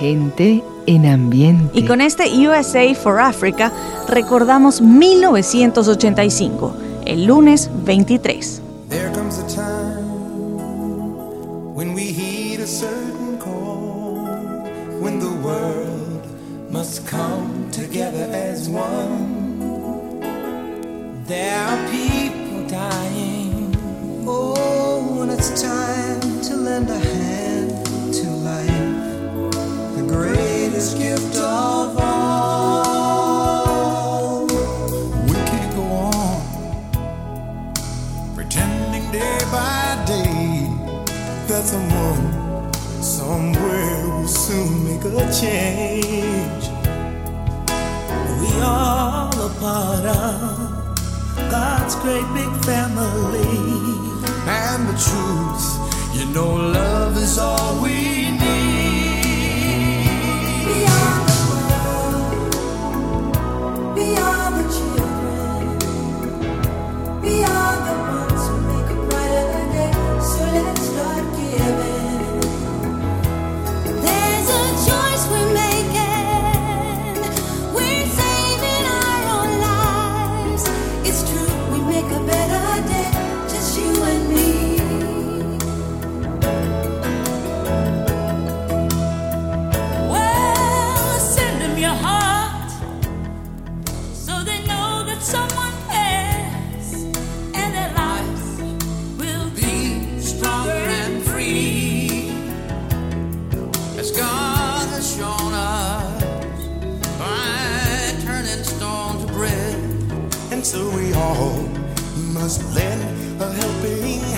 Gente en ambiente. Y con este USA for Africa recordamos 1985, el lunes 23. just lend a helping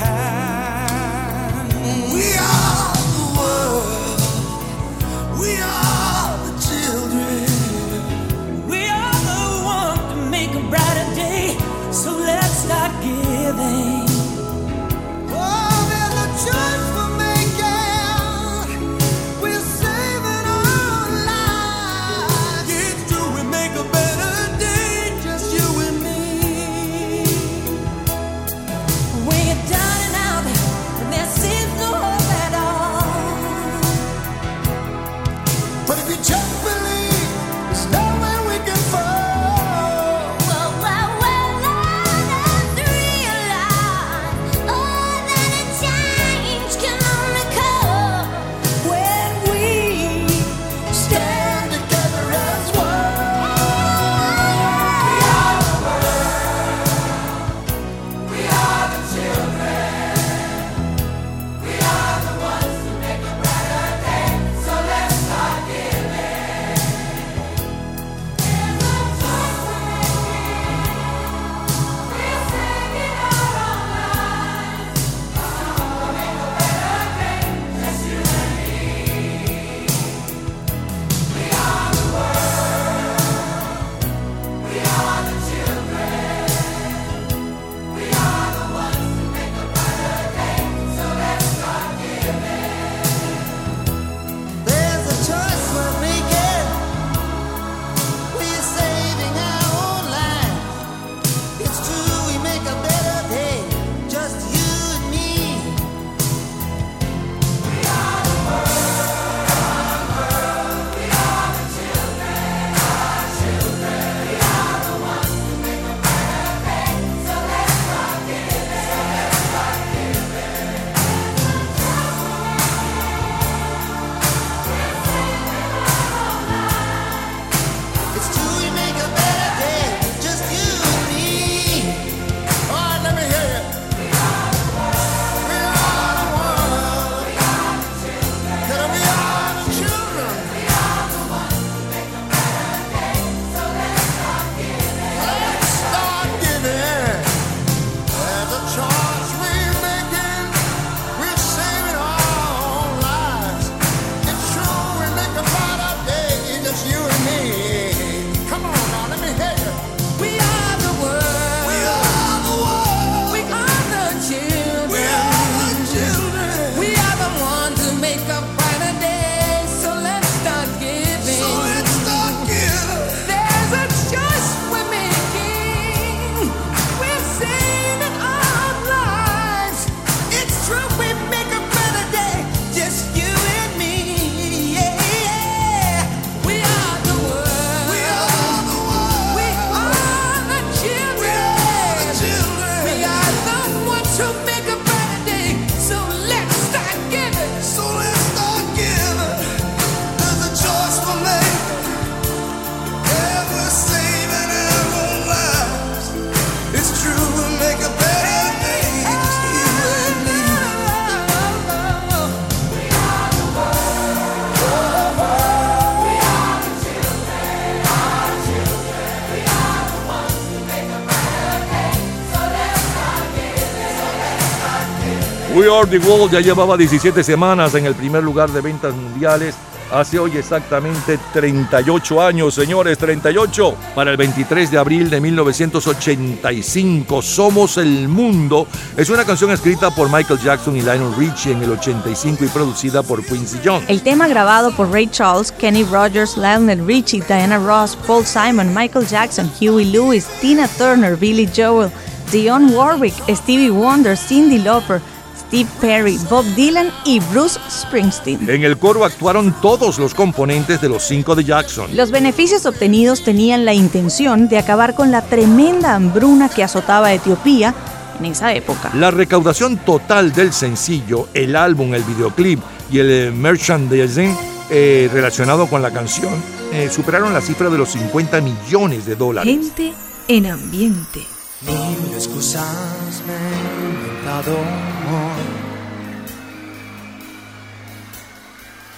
The World ya llevaba 17 semanas en el primer lugar de ventas mundiales hace hoy exactamente 38 años, señores, 38. Para el 23 de abril de 1985, Somos el Mundo es una canción escrita por Michael Jackson y Lionel Richie en el 85 y producida por Quincy Jones. El tema grabado por Ray Charles, Kenny Rogers, Lionel Richie, Diana Ross, Paul Simon, Michael Jackson, Huey Lewis, Tina Turner, Billy Joel, Dionne Warwick, Stevie Wonder, Cindy Lauper, Steve Perry, Bob Dylan y Bruce Springsteen. En el coro actuaron todos los componentes de los cinco de Jackson. Los beneficios obtenidos tenían la intención de acabar con la tremenda hambruna que azotaba a Etiopía en esa época. La recaudación total del sencillo, el álbum, el videoclip y el eh, merchandising eh, relacionado con la canción eh, superaron la cifra de los 50 millones de dólares. Gente en ambiente. Mil excusas me he inventado hoy.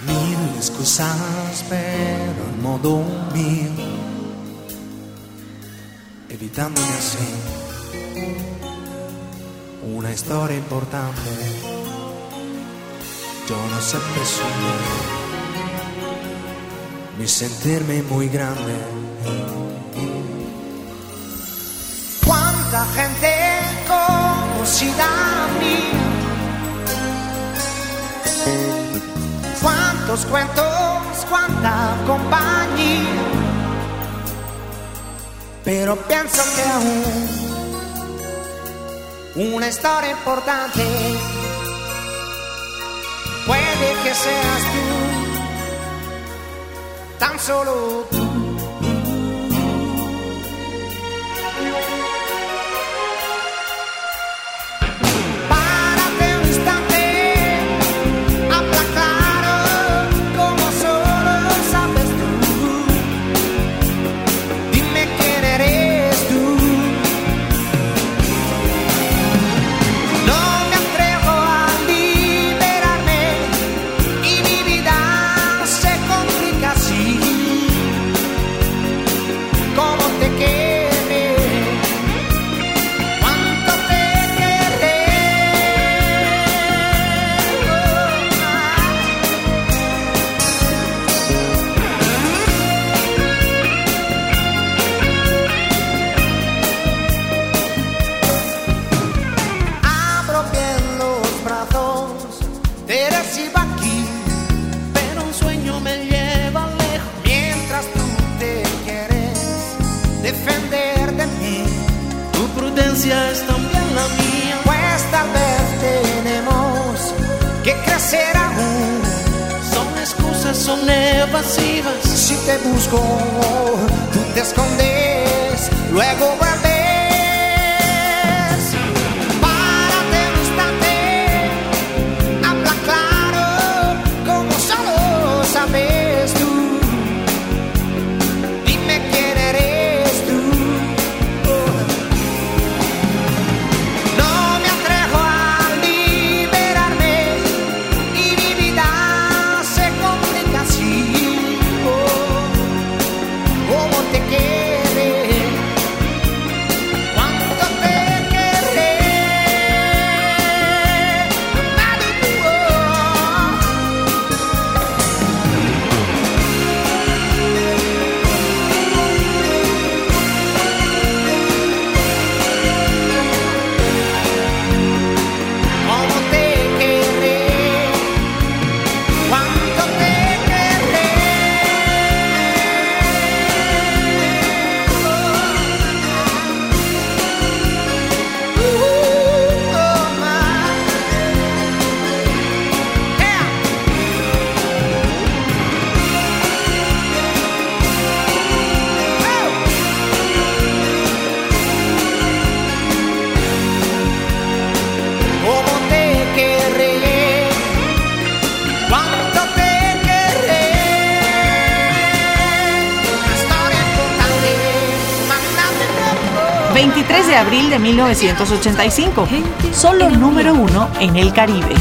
Mil excusas, pero en modo mío. Evitándome así una historia importante. Yo no sé presumir ni sentirme muy grande. Cuánta gente conocida a mí. Cuántos cuentos, cuánta compañía. Pero pienso que aún una historia importante puede que seas tú, tan solo tú. Son evasivas. Si te busco, tú te escondes, luego vuelves. 23 de abril de 1985. Solo número uno en el Caribe.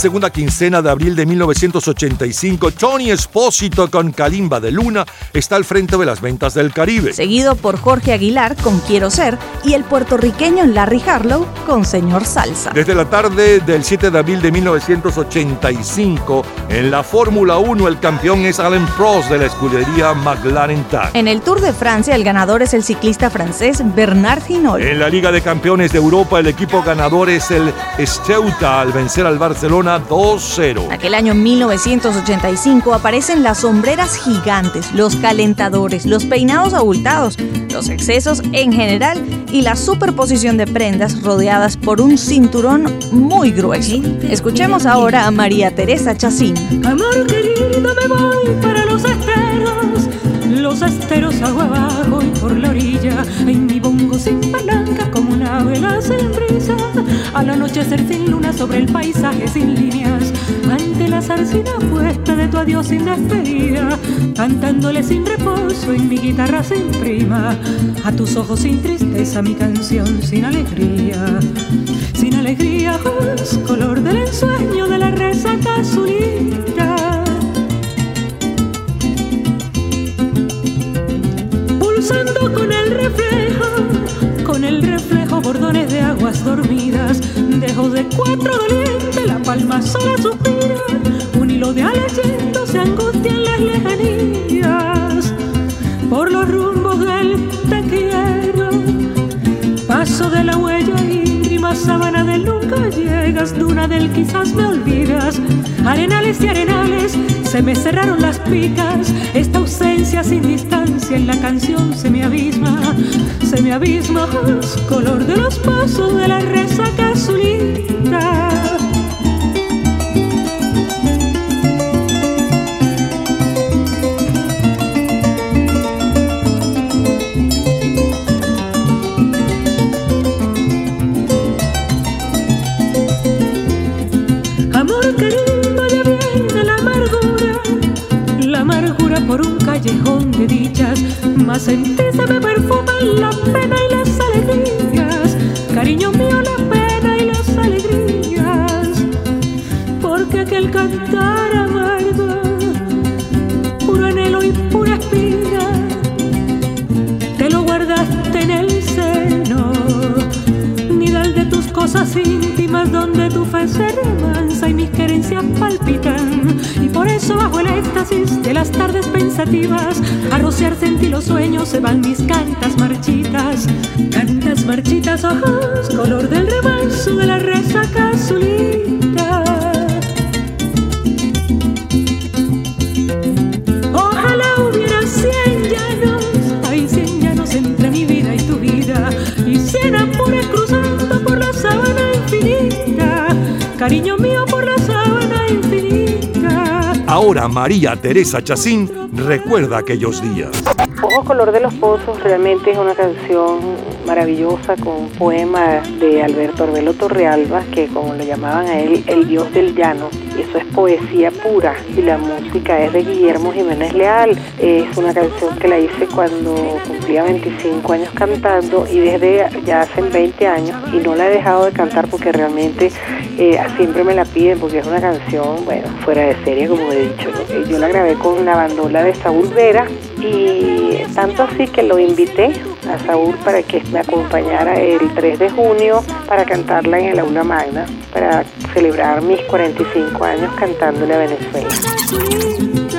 Segunda quincena de abril de 1985, Tony Espósito con Kalimba de Luna está al frente de las ventas del Caribe. Seguido por Jorge Aguilar con Quiero Ser y el puertorriqueño Larry Harlow con Señor Salsa. Desde la tarde del 7 de abril de 1985, en la Fórmula 1 el campeón es Alain Prost de la escudería McLaren TAG. En el Tour de Francia el ganador es el ciclista francés Bernard Hinault. En la Liga de Campeones de Europa el equipo ganador es el Steuta al vencer al Barcelona Barcelona 2-0. Aquel año 1985 aparecen las sombreras gigantes, los calentadores, los peinados abultados, los excesos en general y la superposición de prendas rodeadas por un cinturón muy grueso. Escuchemos ahora a María Teresa Chacín. Amor querido, me voy para los esteros, los esteros agua abajo y por la orilla, en mi bongo sin palanca vela sin brisa, al anochecer sin luna sobre el paisaje sin líneas, ante la zarcina puesta de tu adiós sin despedida, cantándole sin reposo en mi guitarra sin prima, a tus ojos sin tristeza mi canción sin alegría, sin alegría color del ensueño de la resaca azulita. Aguas dormidas, dejo de cuatro dolientes, la palma sola suspira, un hilo de alas se angustia en las lejanías, por los rumbos del te quiero, paso de la huella íngrima, sábana del nunca llegas, duna del quizás me olvidas, arenales y arenales, se me cerraron las picas, esta ausencia sin distancia en la canción se me abisma, se me color de los pasos de la resaca azulita. Cantas marchitas. Cantas marchitas, ojos, color del remanso de la resaca azulita. Ojalá hubiera cien llanos, hay cien llanos entre mi vida y tu vida, y cien amores cruzando por la sábana infinita, cariño mío por la sábana infinita. Ahora María Teresa Chacín recuerda aquellos días. Color de los Pozos realmente es una canción maravillosa con un poema de Alberto Arbelo Torrealba, que como lo llamaban a él, el dios del llano. Y eso es poesía pura y la música es de Guillermo Jiménez Leal. Es una canción que la hice cuando cumplía 25 años cantando y desde ya hace 20 años y no la he dejado de cantar porque realmente eh, siempre me la piden porque es una canción, bueno, fuera de serie como he dicho. Eh, Yo la grabé con la bandola de Saúl Vera y tanto así que lo invité a Saúl para que me acompañara el 3 de junio para cantarla en el aula magna, para celebrar mis 45 años cantándole a Venezuela.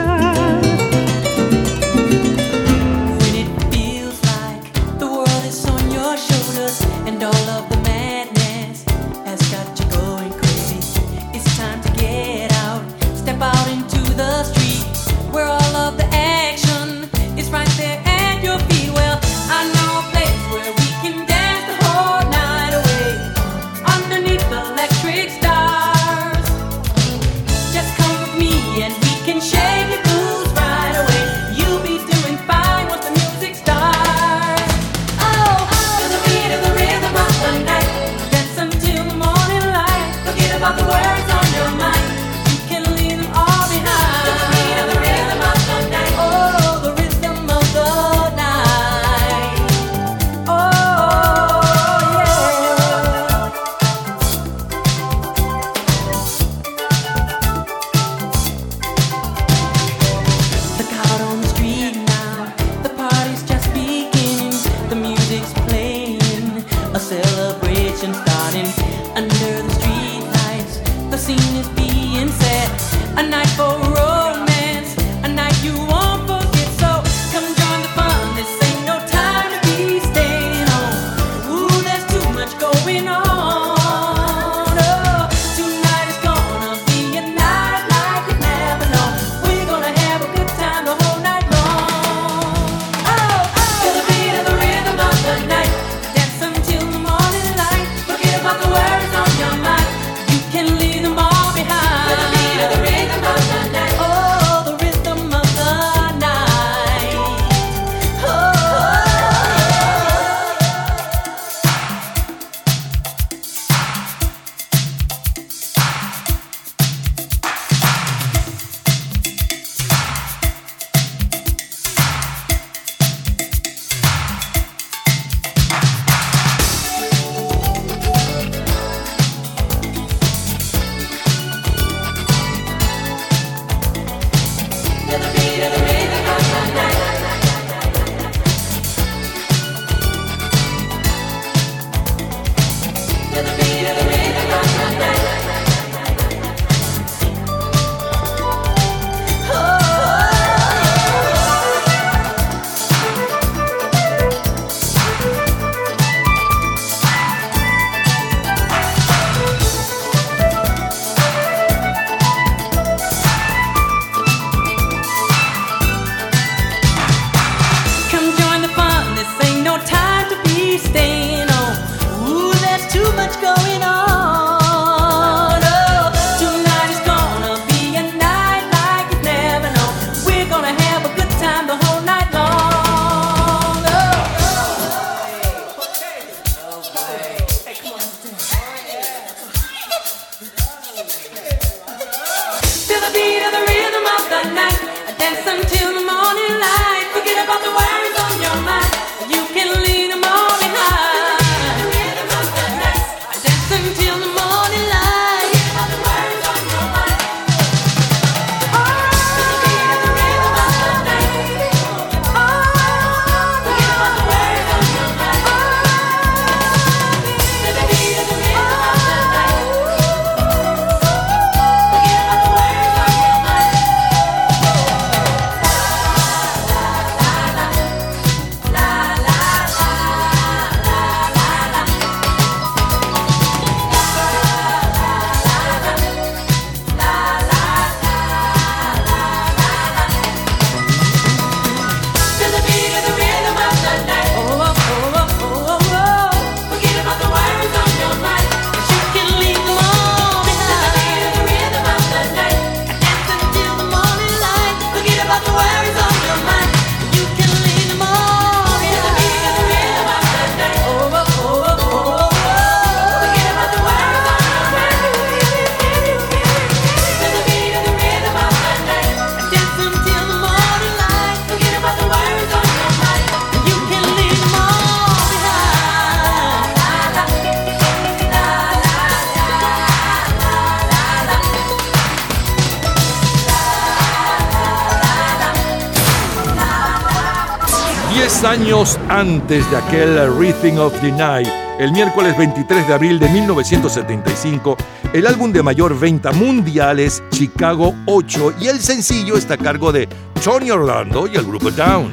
antes de aquel Rhythm of the Night. El miércoles 23 de abril de 1975, el álbum de mayor venta mundial es Chicago 8 y el sencillo está a cargo de Tony Orlando y el grupo Down.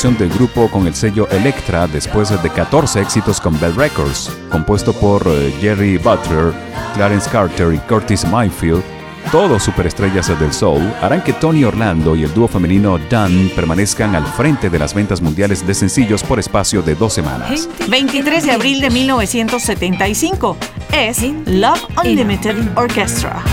Del grupo con el sello Electra después de 14 éxitos con Bell Records, compuesto por eh, Jerry Butler, Clarence Carter y Curtis Mayfield todos superestrellas del soul, harán que Tony Orlando y el dúo femenino Dan permanezcan al frente de las ventas mundiales de sencillos por espacio de dos semanas. 23 de abril de 1975 es Love Unlimited Orchestra.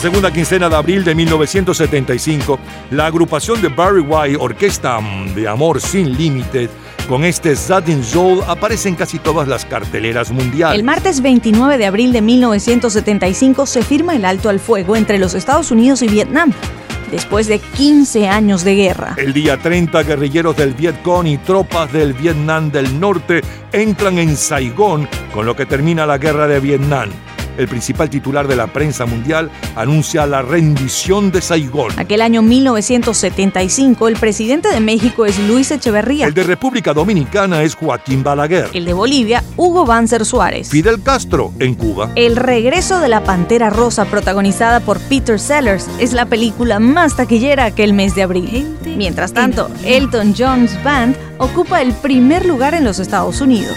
La segunda quincena de abril de 1975, la agrupación de Barry White, Orquesta de Amor Sin Límites, con este Satin Soul aparece en casi todas las carteleras mundiales. El martes 29 de abril de 1975 se firma el alto al fuego entre los Estados Unidos y Vietnam, después de 15 años de guerra. El día 30, guerrilleros del Vietcong y tropas del Vietnam del Norte entran en Saigón, con lo que termina la guerra de Vietnam. El principal titular de la prensa mundial anuncia la rendición de Saigón. Aquel año 1975, el presidente de México es Luis Echeverría. El de República Dominicana es Joaquín Balaguer. El de Bolivia, Hugo Banzer Suárez. Fidel Castro en Cuba. El regreso de la Pantera Rosa, protagonizada por Peter Sellers, es la película más taquillera aquel mes de abril. Mientras tanto, Elton John's Band ocupa el primer lugar en los Estados Unidos.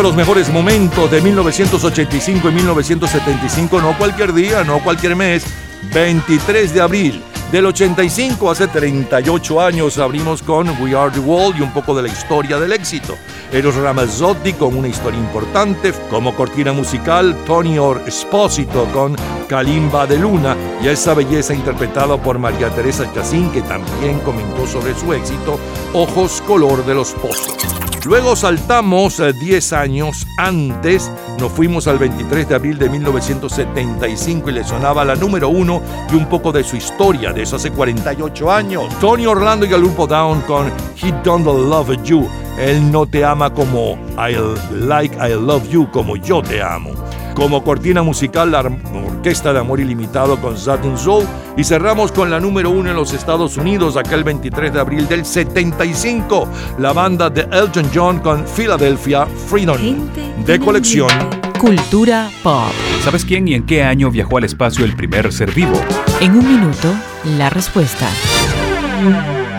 De los mejores momentos de 1985 y 1975, no cualquier día, no cualquier mes, 23 de abril. Del 85 hace 38 años abrimos con We Are the World y un poco de la historia del éxito. Eros Ramazzotti con una historia importante, como cortina musical Tony Or Esposito con Kalimba de Luna y esa belleza interpretada por María Teresa Chacín que también comentó sobre su éxito Ojos color de los pozos. Luego saltamos 10 años antes, nos fuimos al 23 de abril de 1975 y le sonaba la número uno y un poco de su historia de eso hace 48 años. Tony Orlando y el grupo Down con He Don't Love You. Él no te ama como I like I love you, como yo te amo. Como cortina musical, la Orquesta de Amor Ilimitado con Saturn Soul. Y cerramos con la número uno en los Estados Unidos, aquel 23 de abril del 75. La banda de Elton John con Philadelphia Freedom. De colección. Cultura pop. ¿Sabes quién y en qué año viajó al espacio el primer ser vivo? En un minuto, la respuesta.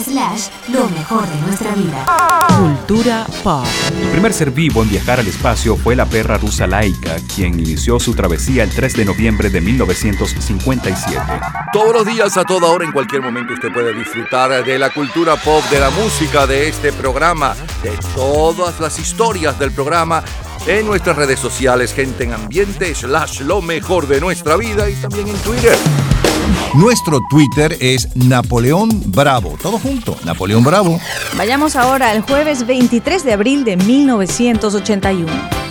Slash, lo mejor de nuestra vida. Cultura pop. El primer ser vivo en viajar al espacio fue la perra rusa Laika, quien inició su travesía el 3 de noviembre de 1957. Todos los días, a toda hora, en cualquier momento, usted puede disfrutar de la cultura pop, de la música, de este programa, de todas las historias del programa en nuestras redes sociales, gente en ambiente, slash lo mejor de nuestra vida y también en Twitter. Nuestro Twitter es Napoleón Bravo. Todo junto, Napoleón Bravo. Vayamos ahora al jueves 23 de abril de 1981.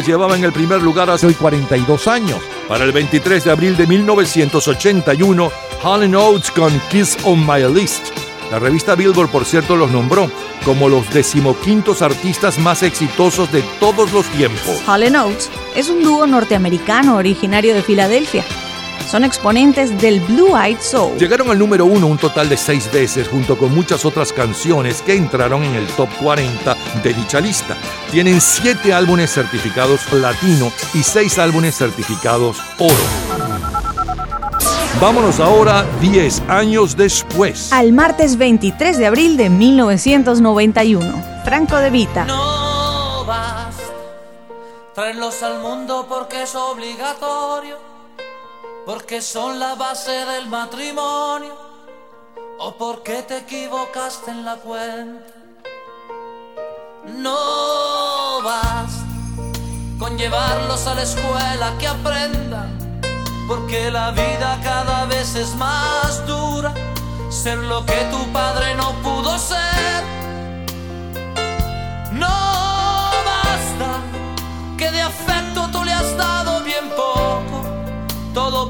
Llevaba en el primer lugar hace hoy 42 años. Para el 23 de abril de 1981, Hall Oates con Kiss on My List. La revista Billboard, por cierto, los nombró como los decimoquintos artistas más exitosos de todos los tiempos. Hall Oates es un dúo norteamericano originario de Filadelfia. Son exponentes del Blue Eyed Soul. Llegaron al número uno un total de seis veces junto con muchas otras canciones que entraron en el top 40 de dicha lista. Tienen siete álbumes certificados platino y seis álbumes certificados oro. Vámonos ahora 10 años después. Al martes 23 de abril de 1991. Franco de Vita. No vas traerlos al mundo porque es obligatorio, porque son la base del matrimonio, o porque te equivocaste en la cuenta. No vas con llevarlos a la escuela que aprendan, porque la vida cada vez es más dura, ser lo que tu padre no pudo ser.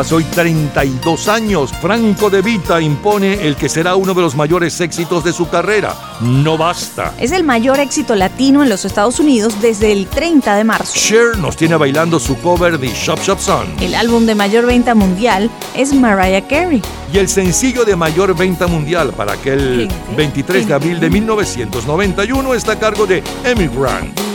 Hace hoy 32 años, Franco De Vita impone el que será uno de los mayores éxitos de su carrera. No basta. Es el mayor éxito latino en los Estados Unidos desde el 30 de marzo. Cher nos tiene bailando su cover de Shop Shop Son. El álbum de mayor venta mundial es Mariah Carey. Y el sencillo de mayor venta mundial para aquel 23 de abril de 1991 está a cargo de Emmy Grant.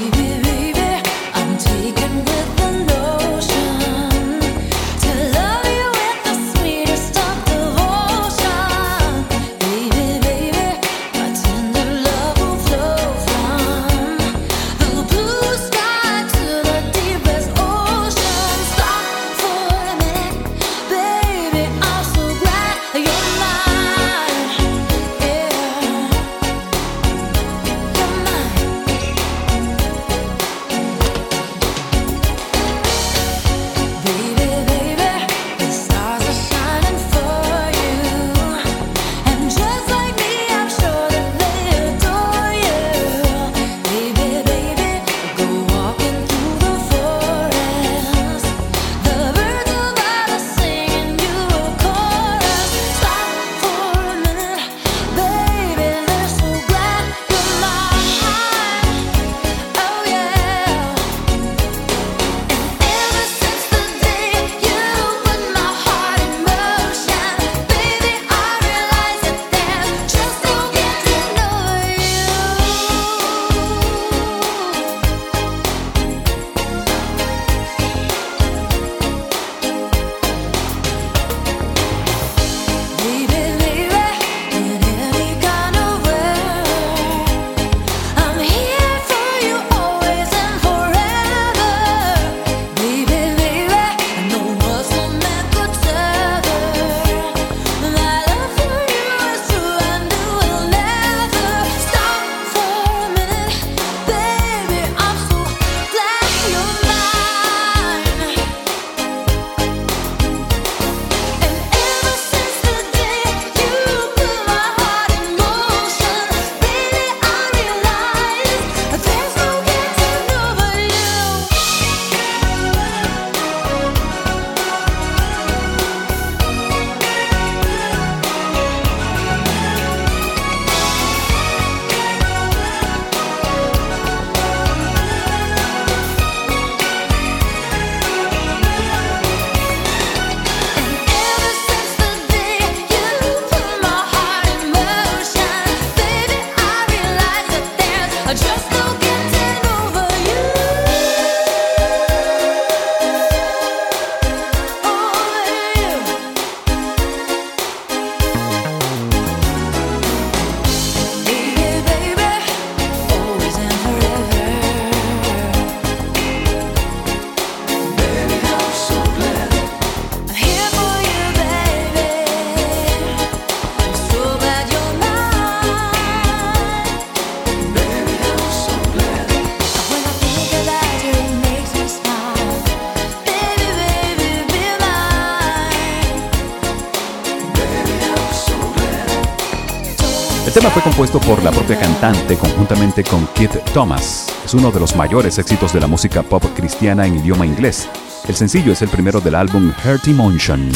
Fue compuesto por la propia cantante conjuntamente con Keith Thomas. Es uno de los mayores éxitos de la música pop cristiana en idioma inglés. El sencillo es el primero del álbum Heart Emotion.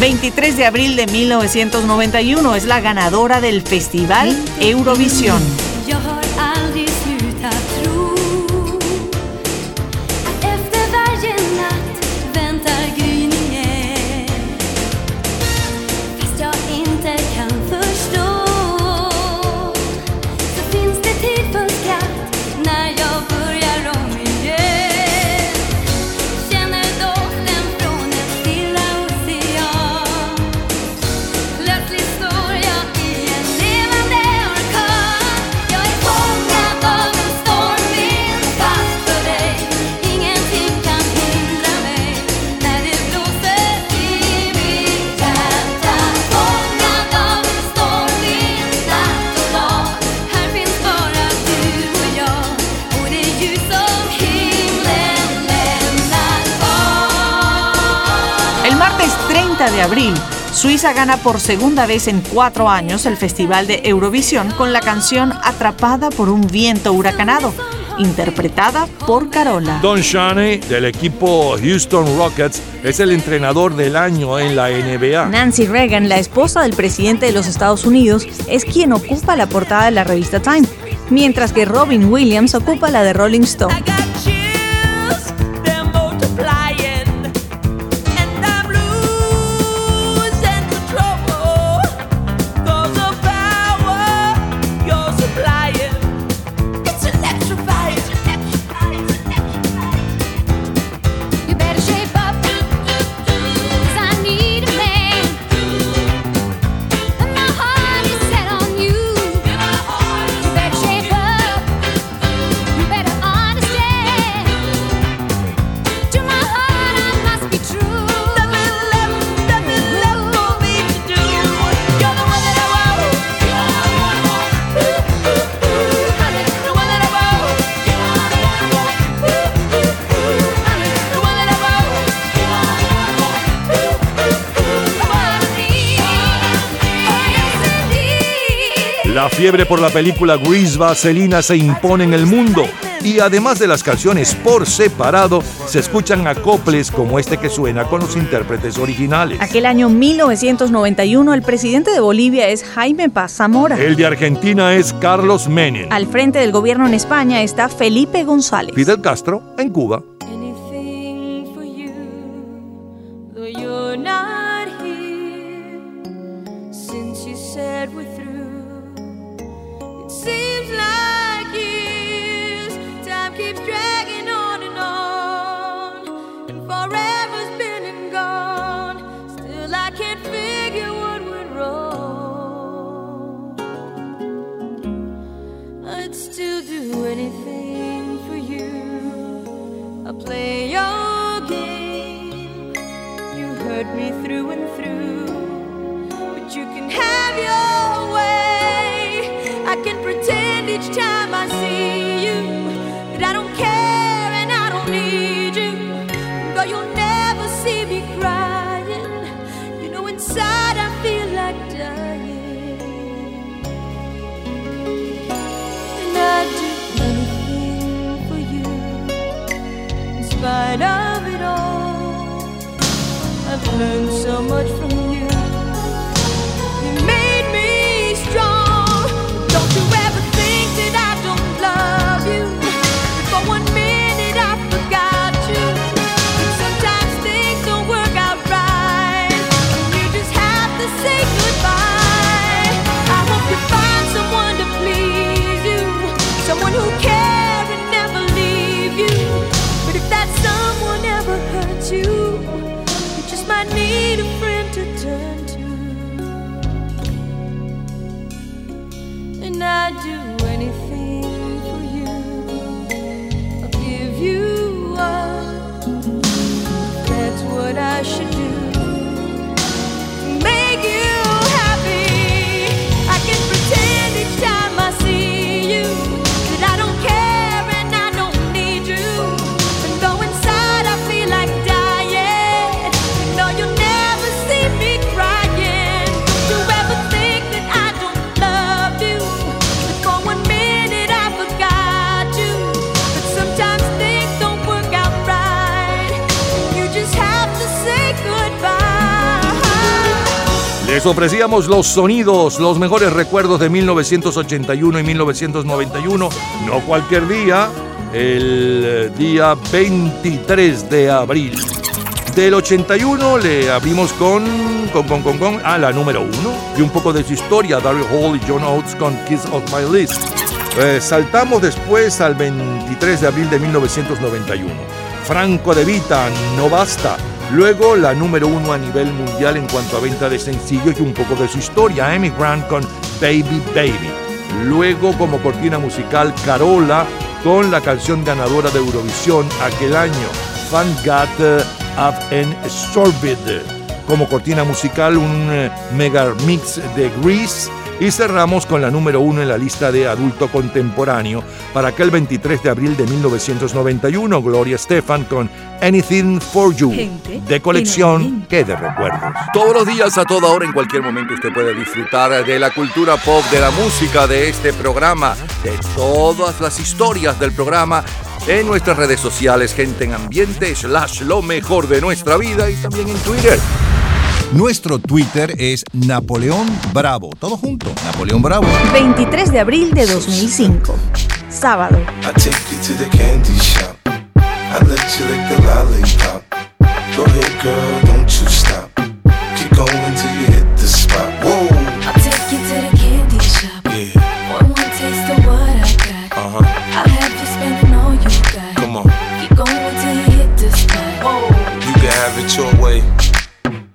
23 de abril de 1991 es la ganadora del Festival Eurovisión. Abril, Suiza gana por segunda vez en cuatro años el Festival de Eurovisión con la canción Atrapada por un viento huracanado, interpretada por Carola. Don Shane, del equipo Houston Rockets, es el entrenador del año en la NBA. Nancy Reagan, la esposa del presidente de los Estados Unidos, es quien ocupa la portada de la revista Time, mientras que Robin Williams ocupa la de Rolling Stone. Fiebre por la película Grease Vaselina se impone en el mundo y además de las canciones por separado, se escuchan acoples como este que suena con los intérpretes originales. Aquel año 1991, el presidente de Bolivia es Jaime Paz Zamora. El de Argentina es Carlos Menem. Al frente del gobierno en España está Felipe González. Fidel Castro en Cuba. Anything Ofrecíamos los sonidos, los mejores recuerdos de 1981 y 1991, no cualquier día, el día 23 de abril. Del 81 le abrimos con, con, con, con, con, a la número 1 y un poco de su historia, Daryl Hall y John Oates con Kiss of My List. Eh, saltamos después al 23 de abril de 1991. Franco de Vita, No Basta. Luego la número uno a nivel mundial en cuanto a venta de sencillos y un poco de su historia, Amy Grant con Baby Baby. Luego como cortina musical Carola con la canción ganadora de Eurovisión aquel año, Van Gat Up en Sorbid. Como cortina musical un eh, mega mix de Grease y cerramos con la número uno en la lista de adulto contemporáneo para aquel 23 de abril de 1991, Gloria Stefan con Anything for You, de colección que de recuerdos. Todos los días, a toda hora, en cualquier momento, usted puede disfrutar de la cultura pop, de la música, de este programa, de todas las historias del programa en nuestras redes sociales, gente en ambiente, slash lo mejor de nuestra vida y también en Twitter. Nuestro Twitter es Napoleón Bravo. Todo junto, Napoleón Bravo. 23 de abril de 2005. Sábado. I take you to the candy shop. I let you lick the lollipop. Go ahead, girl, don't you stop. Keep going till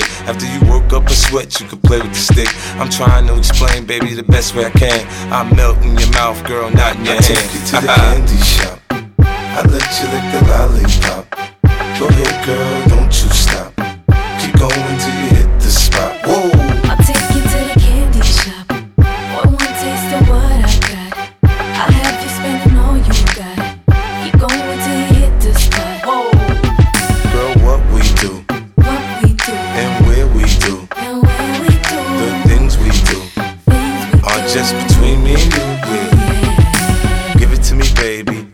After you work up a sweat, you can play with the stick. I'm trying to explain, baby, the best way I can. I melt in your mouth, girl, not in your I hand. take you to the ah. candy shop. I let you lick the lollipop. Go ahead, girl, don't you baby.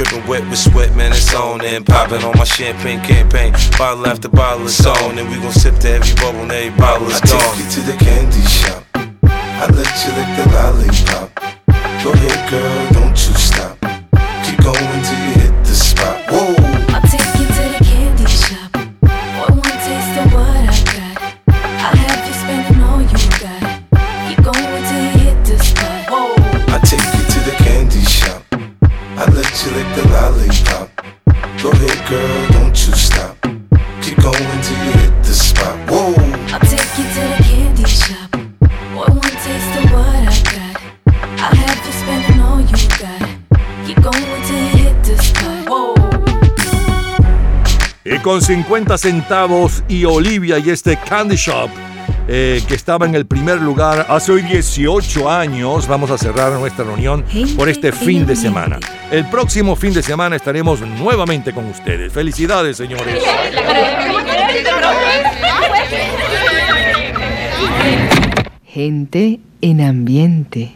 Dripping wet with sweat, man, it's on and popping on my champagne campaign. Bottle after bottle is on, and we gon' sip to every bubble and every bottle is I take gone. you to the candy shop. I let you lick the lollipop. Go ahead, girl, don't you stop. Keep going till you hit the spot. Con 50 centavos y Olivia y este Candy Shop eh, que estaba en el primer lugar hace hoy 18 años, vamos a cerrar nuestra reunión por este fin de semana. El próximo fin de semana estaremos nuevamente con ustedes. Felicidades, señores. Gente en ambiente.